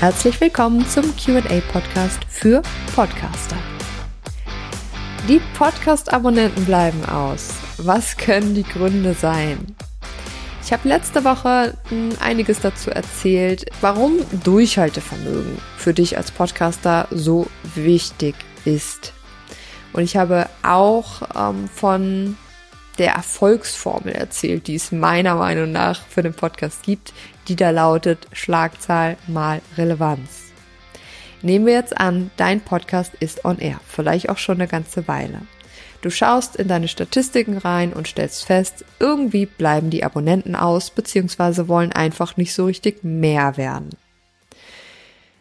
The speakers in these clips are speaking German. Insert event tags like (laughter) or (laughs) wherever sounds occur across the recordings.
Herzlich willkommen zum QA-Podcast für Podcaster. Die Podcast-Abonnenten bleiben aus. Was können die Gründe sein? Ich habe letzte Woche hm, einiges dazu erzählt, warum Durchhaltevermögen für dich als Podcaster so wichtig ist. Und ich habe auch ähm, von der Erfolgsformel erzählt, die es meiner Meinung nach für den Podcast gibt, die da lautet Schlagzahl mal Relevanz. Nehmen wir jetzt an, dein Podcast ist on air, vielleicht auch schon eine ganze Weile. Du schaust in deine Statistiken rein und stellst fest, irgendwie bleiben die Abonnenten aus, beziehungsweise wollen einfach nicht so richtig mehr werden.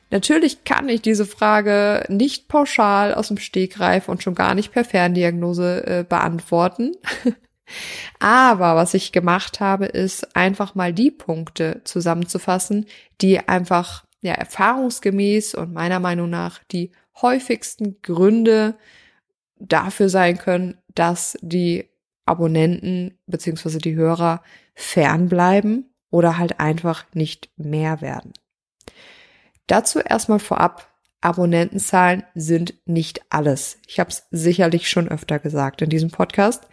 Natürlich kann ich diese Frage nicht pauschal aus dem Stegreif und schon gar nicht per Ferndiagnose äh, beantworten. (laughs) Aber was ich gemacht habe, ist einfach mal die Punkte zusammenzufassen, die einfach ja erfahrungsgemäß und meiner Meinung nach die häufigsten Gründe dafür sein können, dass die Abonnenten beziehungsweise die Hörer fernbleiben oder halt einfach nicht mehr werden. Dazu erstmal vorab, Abonnentenzahlen sind nicht alles. Ich habe es sicherlich schon öfter gesagt in diesem Podcast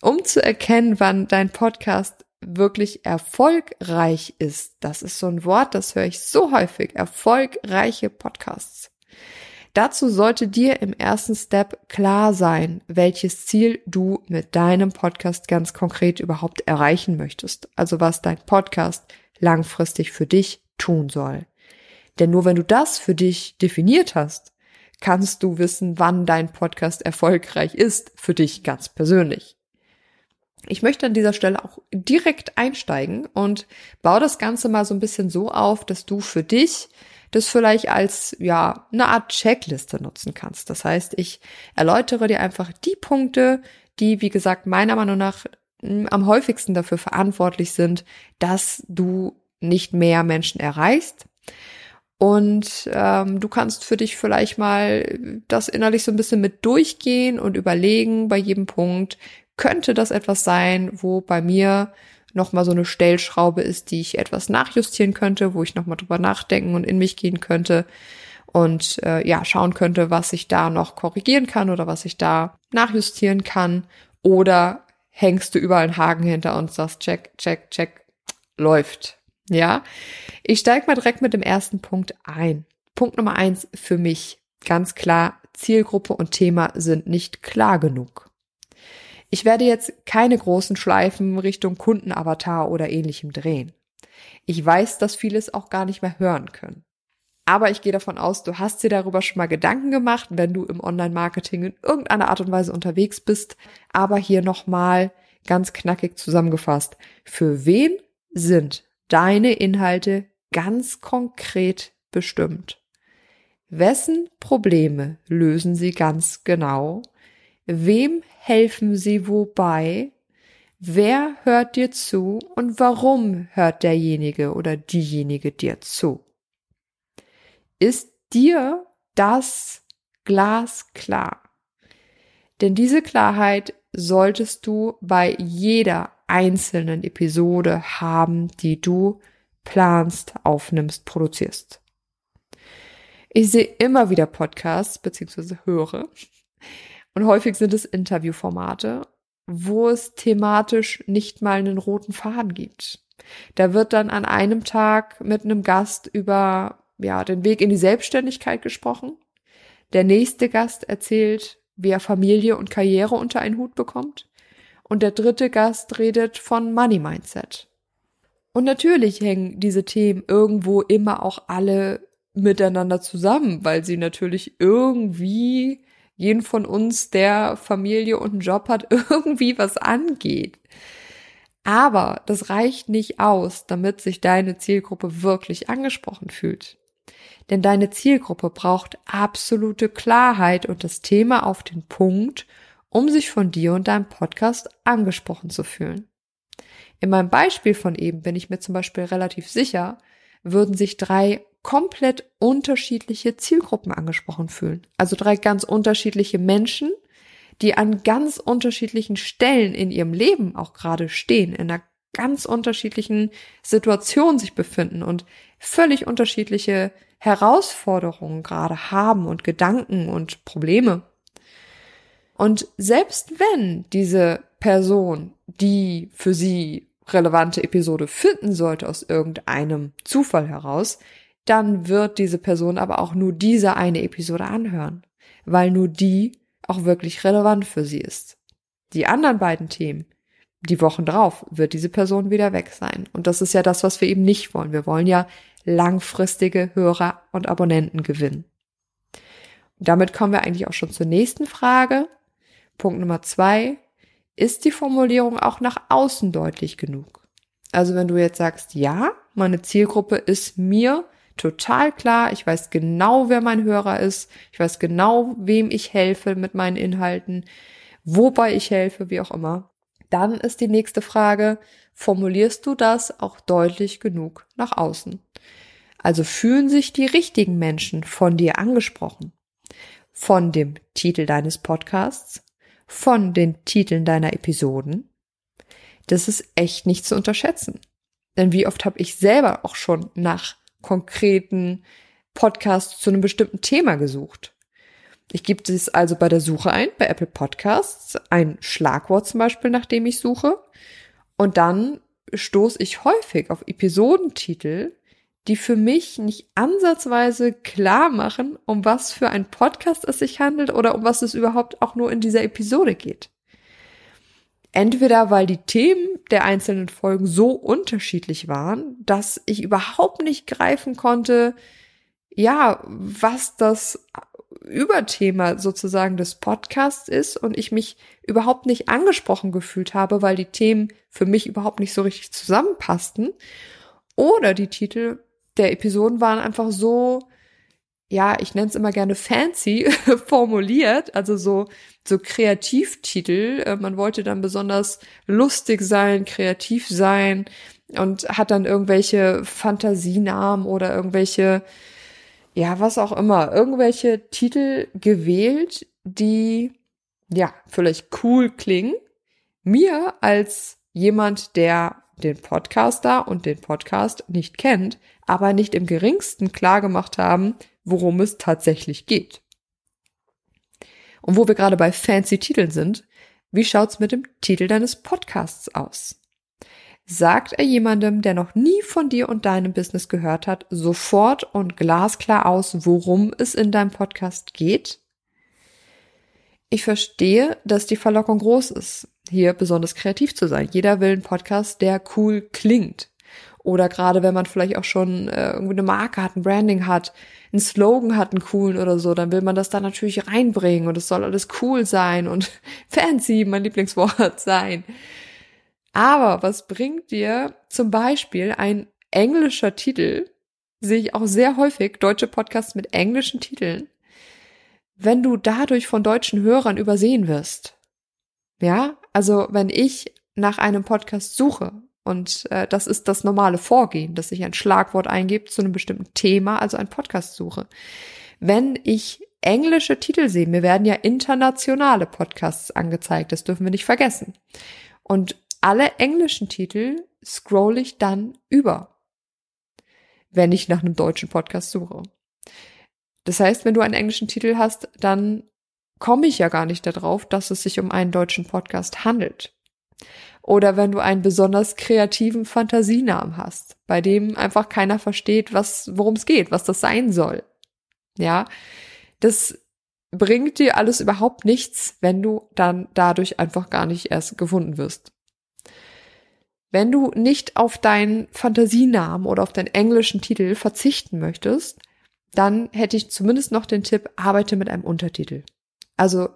um zu erkennen, wann dein Podcast wirklich erfolgreich ist. Das ist so ein Wort, das höre ich so häufig. Erfolgreiche Podcasts. Dazu sollte dir im ersten Step klar sein, welches Ziel du mit deinem Podcast ganz konkret überhaupt erreichen möchtest. Also was dein Podcast langfristig für dich tun soll. Denn nur wenn du das für dich definiert hast, kannst du wissen, wann dein Podcast erfolgreich ist, für dich ganz persönlich. Ich möchte an dieser Stelle auch direkt einsteigen und baue das Ganze mal so ein bisschen so auf, dass du für dich das vielleicht als, ja, eine Art Checkliste nutzen kannst. Das heißt, ich erläutere dir einfach die Punkte, die, wie gesagt, meiner Meinung nach hm, am häufigsten dafür verantwortlich sind, dass du nicht mehr Menschen erreichst. Und ähm, du kannst für dich vielleicht mal das innerlich so ein bisschen mit durchgehen und überlegen bei jedem Punkt, könnte das etwas sein, wo bei mir nochmal so eine Stellschraube ist, die ich etwas nachjustieren könnte, wo ich nochmal drüber nachdenken und in mich gehen könnte und äh, ja, schauen könnte, was ich da noch korrigieren kann oder was ich da nachjustieren kann. Oder hängst du überall einen Haken hinter und sagst, check, check, check, läuft. Ja, ich steige mal direkt mit dem ersten Punkt ein. Punkt Nummer eins für mich, ganz klar, Zielgruppe und Thema sind nicht klar genug. Ich werde jetzt keine großen Schleifen Richtung Kundenavatar oder ähnlichem drehen. Ich weiß, dass viele es auch gar nicht mehr hören können. Aber ich gehe davon aus, du hast dir darüber schon mal Gedanken gemacht, wenn du im Online-Marketing in irgendeiner Art und Weise unterwegs bist. Aber hier nochmal ganz knackig zusammengefasst. Für wen sind deine Inhalte ganz konkret bestimmt? Wessen Probleme lösen sie ganz genau? Wem helfen sie wobei? Wer hört dir zu und warum hört derjenige oder diejenige dir zu? Ist dir das glasklar? Denn diese Klarheit solltest du bei jeder einzelnen Episode haben, die du planst, aufnimmst, produzierst. Ich sehe immer wieder Podcasts beziehungsweise höre, und häufig sind es Interviewformate, wo es thematisch nicht mal einen roten Faden gibt. Da wird dann an einem Tag mit einem Gast über ja, den Weg in die Selbstständigkeit gesprochen. Der nächste Gast erzählt, wie er Familie und Karriere unter einen Hut bekommt. Und der dritte Gast redet von Money Mindset. Und natürlich hängen diese Themen irgendwo immer auch alle miteinander zusammen, weil sie natürlich irgendwie jeden von uns, der Familie und einen Job hat, (laughs) irgendwie was angeht. Aber das reicht nicht aus, damit sich deine Zielgruppe wirklich angesprochen fühlt. Denn deine Zielgruppe braucht absolute Klarheit und das Thema auf den Punkt, um sich von dir und deinem Podcast angesprochen zu fühlen. In meinem Beispiel von eben bin ich mir zum Beispiel relativ sicher, würden sich drei komplett unterschiedliche Zielgruppen angesprochen fühlen. Also drei ganz unterschiedliche Menschen, die an ganz unterschiedlichen Stellen in ihrem Leben auch gerade stehen, in einer ganz unterschiedlichen Situation sich befinden und völlig unterschiedliche Herausforderungen gerade haben und Gedanken und Probleme. Und selbst wenn diese Person, die für sie relevante Episode finden sollte aus irgendeinem Zufall heraus, dann wird diese Person aber auch nur diese eine Episode anhören, weil nur die auch wirklich relevant für sie ist. Die anderen beiden Themen, die Wochen drauf, wird diese Person wieder weg sein. Und das ist ja das, was wir eben nicht wollen. Wir wollen ja langfristige Hörer und Abonnenten gewinnen. Und damit kommen wir eigentlich auch schon zur nächsten Frage. Punkt Nummer zwei. Ist die Formulierung auch nach außen deutlich genug? Also wenn du jetzt sagst, ja, meine Zielgruppe ist mir total klar, ich weiß genau, wer mein Hörer ist, ich weiß genau, wem ich helfe mit meinen Inhalten, wobei ich helfe, wie auch immer, dann ist die nächste Frage, formulierst du das auch deutlich genug nach außen? Also fühlen sich die richtigen Menschen von dir angesprochen? Von dem Titel deines Podcasts? Von den Titeln deiner Episoden? Das ist echt nicht zu unterschätzen. Denn wie oft habe ich selber auch schon nach konkreten Podcasts zu einem bestimmten Thema gesucht? Ich gebe es also bei der Suche ein, bei Apple Podcasts, ein Schlagwort zum Beispiel, nach dem ich suche. Und dann stoße ich häufig auf Episodentitel, die für mich nicht ansatzweise klar machen, um was für ein Podcast es sich handelt oder um was es überhaupt auch nur in dieser Episode geht. Entweder weil die Themen der einzelnen Folgen so unterschiedlich waren, dass ich überhaupt nicht greifen konnte, ja, was das Überthema sozusagen des Podcasts ist und ich mich überhaupt nicht angesprochen gefühlt habe, weil die Themen für mich überhaupt nicht so richtig zusammenpassten. Oder die Titel der Episoden waren einfach so, ja, ich nenne es immer gerne fancy (laughs) formuliert, also so so Kreativtitel. Äh, man wollte dann besonders lustig sein, kreativ sein und hat dann irgendwelche Fantasienamen oder irgendwelche, ja, was auch immer, irgendwelche Titel gewählt, die ja vielleicht cool klingen. Mir als jemand, der den Podcaster und den Podcast nicht kennt, aber nicht im geringsten klar gemacht haben, worum es tatsächlich geht. Und wo wir gerade bei fancy Titeln sind, wie schaut's mit dem Titel deines Podcasts aus? Sagt er jemandem, der noch nie von dir und deinem Business gehört hat, sofort und glasklar aus, worum es in deinem Podcast geht? Ich verstehe, dass die Verlockung groß ist, hier besonders kreativ zu sein. Jeder will einen Podcast, der cool klingt. Oder gerade wenn man vielleicht auch schon äh, irgendwie eine Marke hat, ein Branding hat, einen Slogan hat, einen coolen oder so, dann will man das da natürlich reinbringen und es soll alles cool sein und (laughs) fancy, mein Lieblingswort sein. Aber was bringt dir zum Beispiel ein englischer Titel, sehe ich auch sehr häufig, deutsche Podcasts mit englischen Titeln, wenn du dadurch von deutschen Hörern übersehen wirst? Ja, also wenn ich nach einem Podcast suche und äh, das ist das normale Vorgehen, dass ich ein Schlagwort eingebe zu einem bestimmten Thema, also ein Podcast suche. Wenn ich englische Titel sehe, mir werden ja internationale Podcasts angezeigt, das dürfen wir nicht vergessen. Und alle englischen Titel scroll ich dann über, wenn ich nach einem deutschen Podcast suche. Das heißt, wenn du einen englischen Titel hast, dann komme ich ja gar nicht darauf, dass es sich um einen deutschen Podcast handelt. Oder wenn du einen besonders kreativen Fantasienamen hast, bei dem einfach keiner versteht, was, worum es geht, was das sein soll. Ja, das bringt dir alles überhaupt nichts, wenn du dann dadurch einfach gar nicht erst gefunden wirst. Wenn du nicht auf deinen Fantasienamen oder auf deinen englischen Titel verzichten möchtest, dann hätte ich zumindest noch den Tipp, arbeite mit einem Untertitel. Also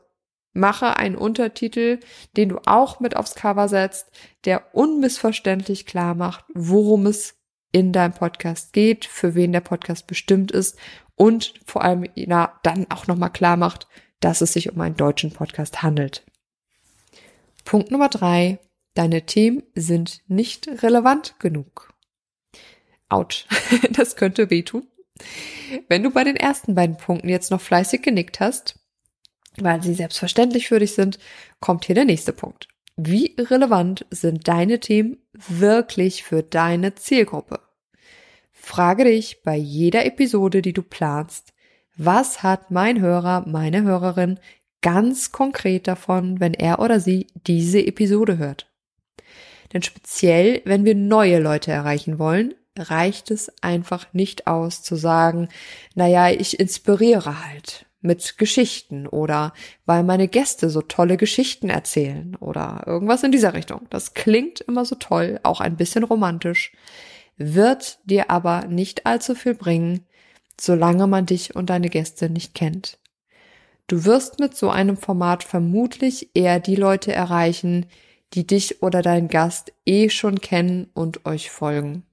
Mache einen Untertitel, den du auch mit aufs Cover setzt, der unmissverständlich klar macht, worum es in deinem Podcast geht, für wen der Podcast bestimmt ist und vor allem na, dann auch nochmal klar macht, dass es sich um einen deutschen Podcast handelt. Punkt Nummer drei. Deine Themen sind nicht relevant genug. Autsch. (laughs) das könnte wehtun. Wenn du bei den ersten beiden Punkten jetzt noch fleißig genickt hast, weil sie selbstverständlich für dich sind, kommt hier der nächste Punkt. Wie relevant sind deine Themen wirklich für deine Zielgruppe? Frage dich bei jeder Episode, die du planst, was hat mein Hörer, meine Hörerin ganz konkret davon, wenn er oder sie diese Episode hört? Denn speziell, wenn wir neue Leute erreichen wollen, reicht es einfach nicht aus zu sagen, naja, ich inspiriere halt mit Geschichten oder weil meine Gäste so tolle Geschichten erzählen oder irgendwas in dieser Richtung. Das klingt immer so toll, auch ein bisschen romantisch, wird dir aber nicht allzu viel bringen, solange man dich und deine Gäste nicht kennt. Du wirst mit so einem Format vermutlich eher die Leute erreichen, die dich oder deinen Gast eh schon kennen und euch folgen.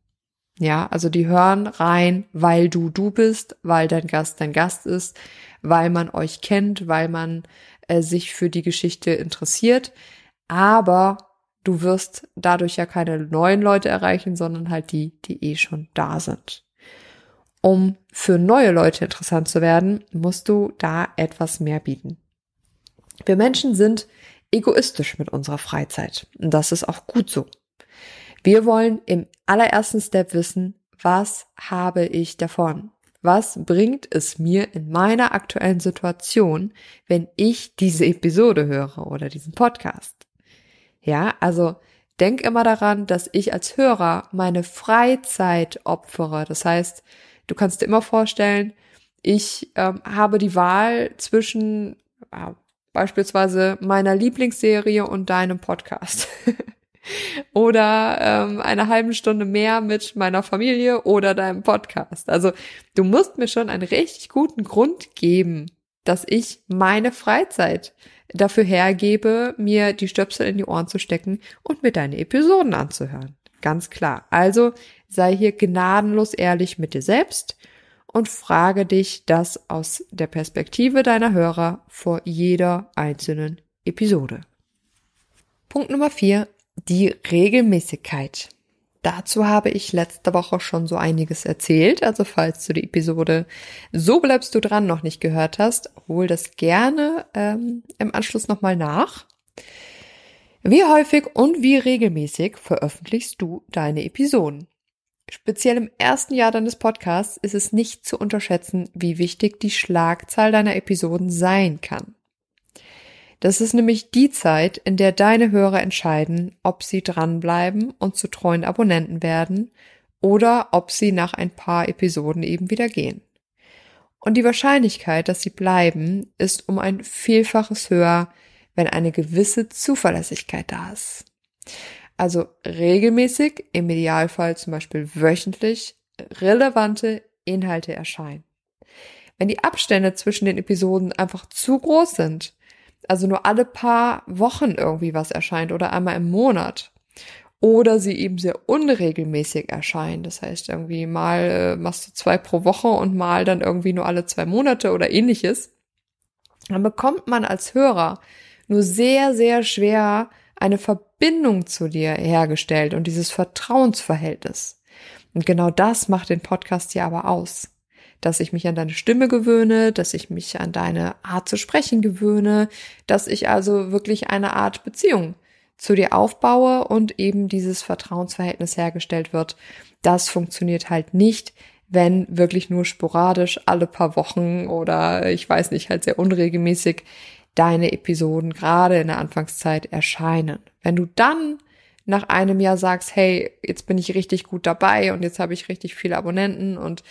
Ja, also die hören rein, weil du du bist, weil dein Gast dein Gast ist, weil man euch kennt, weil man äh, sich für die Geschichte interessiert. Aber du wirst dadurch ja keine neuen Leute erreichen, sondern halt die, die eh schon da sind. Um für neue Leute interessant zu werden, musst du da etwas mehr bieten. Wir Menschen sind egoistisch mit unserer Freizeit. Und das ist auch gut so. Wir wollen im allerersten Step wissen, was habe ich davon? Was bringt es mir in meiner aktuellen Situation, wenn ich diese Episode höre oder diesen Podcast? Ja, also denk immer daran, dass ich als Hörer meine Freizeit opfere. Das heißt, du kannst dir immer vorstellen, ich ähm, habe die Wahl zwischen äh, beispielsweise meiner Lieblingsserie und deinem Podcast. (laughs) oder ähm, eine halbe Stunde mehr mit meiner Familie oder deinem Podcast. Also du musst mir schon einen richtig guten Grund geben, dass ich meine Freizeit dafür hergebe, mir die Stöpsel in die Ohren zu stecken und mir deine Episoden anzuhören. Ganz klar. Also sei hier gnadenlos ehrlich mit dir selbst und frage dich das aus der Perspektive deiner Hörer vor jeder einzelnen Episode. Punkt Nummer vier die Regelmäßigkeit. Dazu habe ich letzte Woche schon so einiges erzählt. Also falls du die Episode So bleibst du dran noch nicht gehört hast, hol das gerne ähm, im Anschluss nochmal nach. Wie häufig und wie regelmäßig veröffentlichst du deine Episoden? Speziell im ersten Jahr deines Podcasts ist es nicht zu unterschätzen, wie wichtig die Schlagzahl deiner Episoden sein kann. Das ist nämlich die Zeit, in der deine Hörer entscheiden, ob sie dranbleiben und zu treuen Abonnenten werden oder ob sie nach ein paar Episoden eben wieder gehen. Und die Wahrscheinlichkeit, dass sie bleiben, ist um ein Vielfaches höher, wenn eine gewisse Zuverlässigkeit da ist. Also regelmäßig, im Idealfall zum Beispiel wöchentlich, relevante Inhalte erscheinen. Wenn die Abstände zwischen den Episoden einfach zu groß sind, also nur alle paar Wochen irgendwie was erscheint oder einmal im Monat. Oder sie eben sehr unregelmäßig erscheinen. Das heißt, irgendwie mal äh, machst du zwei pro Woche und mal dann irgendwie nur alle zwei Monate oder ähnliches. Dann bekommt man als Hörer nur sehr, sehr schwer eine Verbindung zu dir hergestellt und dieses Vertrauensverhältnis. Und genau das macht den Podcast ja aber aus dass ich mich an deine Stimme gewöhne, dass ich mich an deine Art zu sprechen gewöhne, dass ich also wirklich eine Art Beziehung zu dir aufbaue und eben dieses Vertrauensverhältnis hergestellt wird. Das funktioniert halt nicht, wenn wirklich nur sporadisch alle paar Wochen oder ich weiß nicht, halt sehr unregelmäßig deine Episoden gerade in der Anfangszeit erscheinen. Wenn du dann nach einem Jahr sagst, hey, jetzt bin ich richtig gut dabei und jetzt habe ich richtig viele Abonnenten und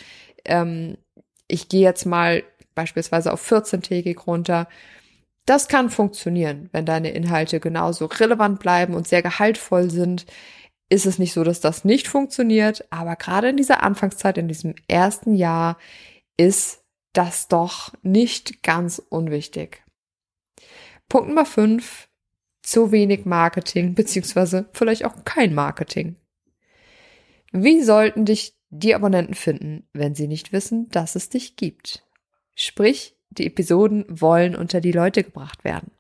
ähm, ich gehe jetzt mal beispielsweise auf 14-tägig runter. Das kann funktionieren, wenn deine Inhalte genauso relevant bleiben und sehr gehaltvoll sind. Ist es nicht so, dass das nicht funktioniert, aber gerade in dieser Anfangszeit, in diesem ersten Jahr, ist das doch nicht ganz unwichtig. Punkt Nummer 5. Zu wenig Marketing, beziehungsweise vielleicht auch kein Marketing. Wie sollten dich die Abonnenten finden, wenn sie nicht wissen, dass es dich gibt. Sprich, die Episoden wollen unter die Leute gebracht werden.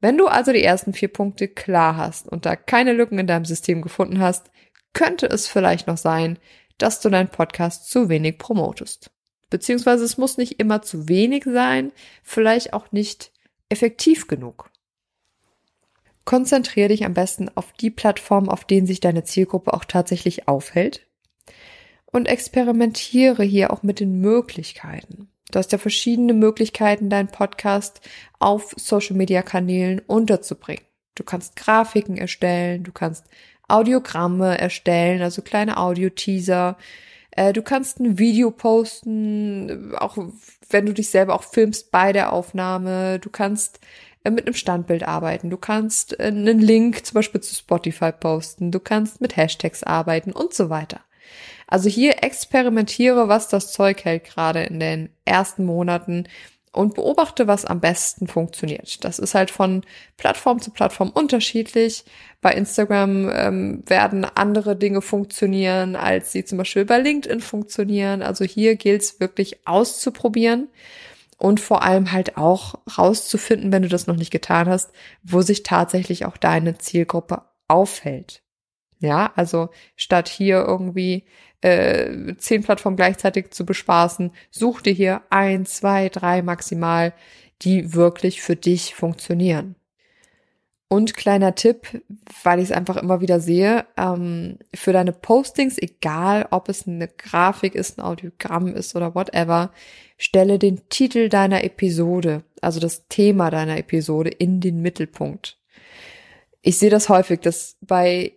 Wenn du also die ersten vier Punkte klar hast und da keine Lücken in deinem System gefunden hast, könnte es vielleicht noch sein, dass du deinen Podcast zu wenig promotest. Beziehungsweise es muss nicht immer zu wenig sein, vielleicht auch nicht effektiv genug. Konzentriere dich am besten auf die Plattformen, auf denen sich deine Zielgruppe auch tatsächlich aufhält. Und experimentiere hier auch mit den Möglichkeiten. Du hast ja verschiedene Möglichkeiten, deinen Podcast auf Social Media Kanälen unterzubringen. Du kannst Grafiken erstellen, du kannst Audiogramme erstellen, also kleine Audio-Teaser. Äh, du kannst ein Video posten, auch wenn du dich selber auch filmst bei der Aufnahme. Du kannst äh, mit einem Standbild arbeiten. Du kannst äh, einen Link zum Beispiel zu Spotify posten. Du kannst mit Hashtags arbeiten und so weiter. Also hier experimentiere, was das Zeug hält, gerade in den ersten Monaten und beobachte, was am besten funktioniert. Das ist halt von Plattform zu Plattform unterschiedlich. Bei Instagram ähm, werden andere Dinge funktionieren, als sie zum Beispiel bei LinkedIn funktionieren. Also hier gilt es wirklich auszuprobieren und vor allem halt auch rauszufinden, wenn du das noch nicht getan hast, wo sich tatsächlich auch deine Zielgruppe aufhält. Ja, also statt hier irgendwie äh, zehn Plattformen gleichzeitig zu bespaßen, such dir hier ein, zwei, drei maximal, die wirklich für dich funktionieren. Und kleiner Tipp, weil ich es einfach immer wieder sehe, ähm, für deine Postings, egal ob es eine Grafik ist, ein Audiogramm ist oder whatever, stelle den Titel deiner Episode, also das Thema deiner Episode in den Mittelpunkt. Ich sehe das häufig, dass bei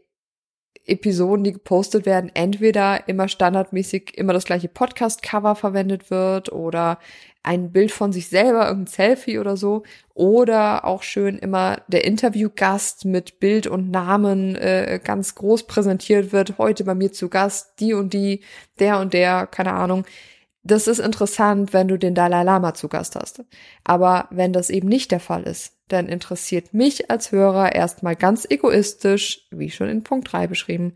Episoden, die gepostet werden, entweder immer standardmäßig immer das gleiche Podcast-Cover verwendet wird oder ein Bild von sich selber, irgendein Selfie oder so, oder auch schön immer der Interviewgast mit Bild und Namen äh, ganz groß präsentiert wird. Heute bei mir zu Gast, die und die, der und der, keine Ahnung. Das ist interessant, wenn du den Dalai Lama zu Gast hast. Aber wenn das eben nicht der Fall ist, dann interessiert mich als Hörer erstmal ganz egoistisch, wie schon in Punkt 3 beschrieben,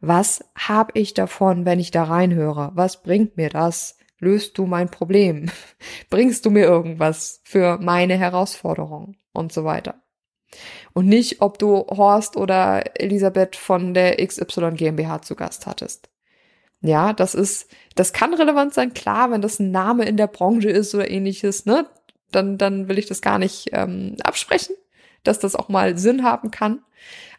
was habe ich davon, wenn ich da reinhöre? Was bringt mir das? Löst du mein Problem? (laughs) Bringst du mir irgendwas für meine Herausforderung und so weiter? Und nicht, ob du Horst oder Elisabeth von der XY GmbH zu Gast hattest. Ja, das ist, das kann relevant sein, klar, wenn das ein Name in der Branche ist oder ähnliches, ne? dann, dann will ich das gar nicht ähm, absprechen, dass das auch mal Sinn haben kann.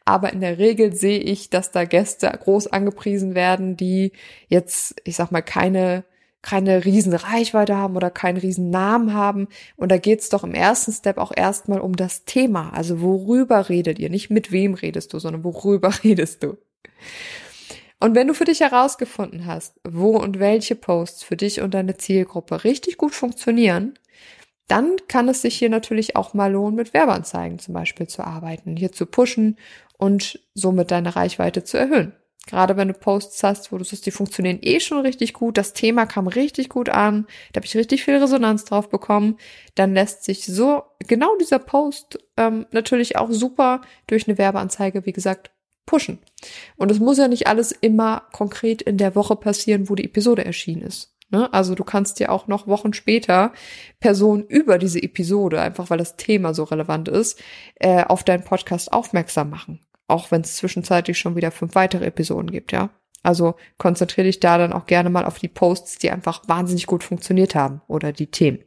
Aber in der Regel sehe ich, dass da Gäste groß angepriesen werden, die jetzt, ich sag mal, keine keine riesen Reichweite haben oder keinen riesen Namen haben. Und da geht's doch im ersten Step auch erstmal um das Thema. Also worüber redet ihr? Nicht mit wem redest du, sondern worüber (laughs) redest du? Und wenn du für dich herausgefunden hast, wo und welche Posts für dich und deine Zielgruppe richtig gut funktionieren, dann kann es sich hier natürlich auch mal lohnen, mit Werbeanzeigen zum Beispiel zu arbeiten, hier zu pushen und somit deine Reichweite zu erhöhen. Gerade wenn du Posts hast, wo du sagst, die funktionieren eh schon richtig gut, das Thema kam richtig gut an, da habe ich richtig viel Resonanz drauf bekommen, dann lässt sich so genau dieser Post ähm, natürlich auch super durch eine Werbeanzeige, wie gesagt, pushen. Und es muss ja nicht alles immer konkret in der Woche passieren, wo die Episode erschienen ist. Ne? Also du kannst dir auch noch Wochen später Personen über diese Episode, einfach weil das Thema so relevant ist, äh, auf deinen Podcast aufmerksam machen. Auch wenn es zwischenzeitlich schon wieder fünf weitere Episoden gibt, ja. Also konzentriere dich da dann auch gerne mal auf die Posts, die einfach wahnsinnig gut funktioniert haben oder die Themen.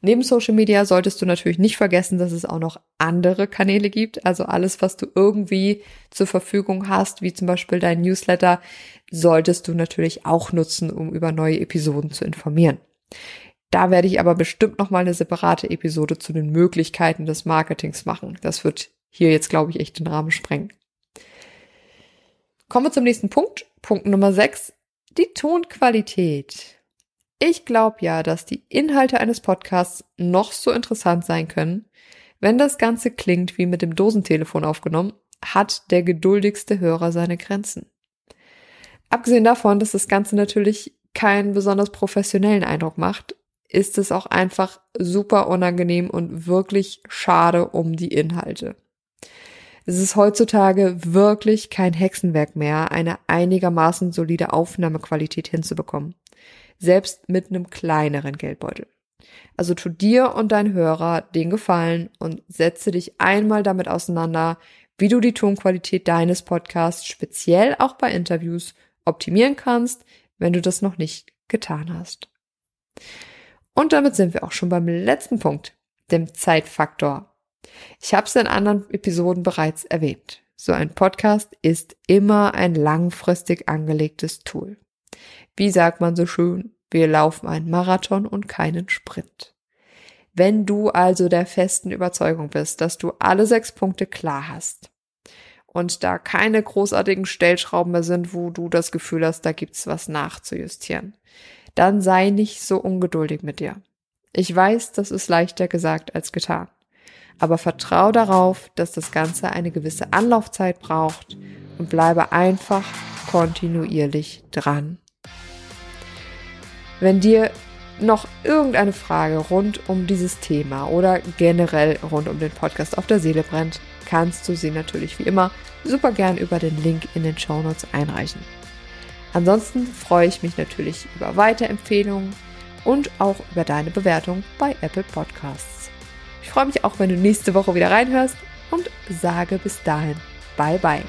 Neben Social Media solltest du natürlich nicht vergessen, dass es auch noch andere Kanäle gibt. Also alles, was du irgendwie zur Verfügung hast, wie zum Beispiel dein Newsletter, solltest du natürlich auch nutzen, um über neue Episoden zu informieren. Da werde ich aber bestimmt noch mal eine separate Episode zu den Möglichkeiten des Marketings machen. Das wird hier jetzt, glaube ich, echt den Rahmen sprengen. Kommen wir zum nächsten Punkt. Punkt Nummer 6. Die Tonqualität. Ich glaube ja, dass die Inhalte eines Podcasts noch so interessant sein können. Wenn das Ganze klingt wie mit dem Dosentelefon aufgenommen, hat der geduldigste Hörer seine Grenzen. Abgesehen davon, dass das Ganze natürlich keinen besonders professionellen Eindruck macht, ist es auch einfach super unangenehm und wirklich schade um die Inhalte. Es ist heutzutage wirklich kein Hexenwerk mehr, eine einigermaßen solide Aufnahmequalität hinzubekommen selbst mit einem kleineren Geldbeutel. Also tu dir und dein Hörer den Gefallen und setze dich einmal damit auseinander, wie du die Tonqualität deines Podcasts speziell auch bei Interviews optimieren kannst, wenn du das noch nicht getan hast. Und damit sind wir auch schon beim letzten Punkt, dem Zeitfaktor. Ich habe es in anderen Episoden bereits erwähnt. So ein Podcast ist immer ein langfristig angelegtes Tool. Wie sagt man so schön, wir laufen einen Marathon und keinen Sprint. Wenn du also der festen Überzeugung bist, dass du alle sechs Punkte klar hast und da keine großartigen Stellschrauben mehr sind, wo du das Gefühl hast, da gibt's was nachzujustieren, dann sei nicht so ungeduldig mit dir. Ich weiß, das ist leichter gesagt als getan. Aber vertrau darauf, dass das Ganze eine gewisse Anlaufzeit braucht und bleibe einfach kontinuierlich dran. Wenn dir noch irgendeine Frage rund um dieses Thema oder generell rund um den Podcast auf der Seele brennt, kannst du sie natürlich wie immer super gern über den Link in den Show Notes einreichen. Ansonsten freue ich mich natürlich über Weiterempfehlungen und auch über deine Bewertung bei Apple Podcasts. Ich freue mich auch, wenn du nächste Woche wieder reinhörst und sage bis dahin, bye bye.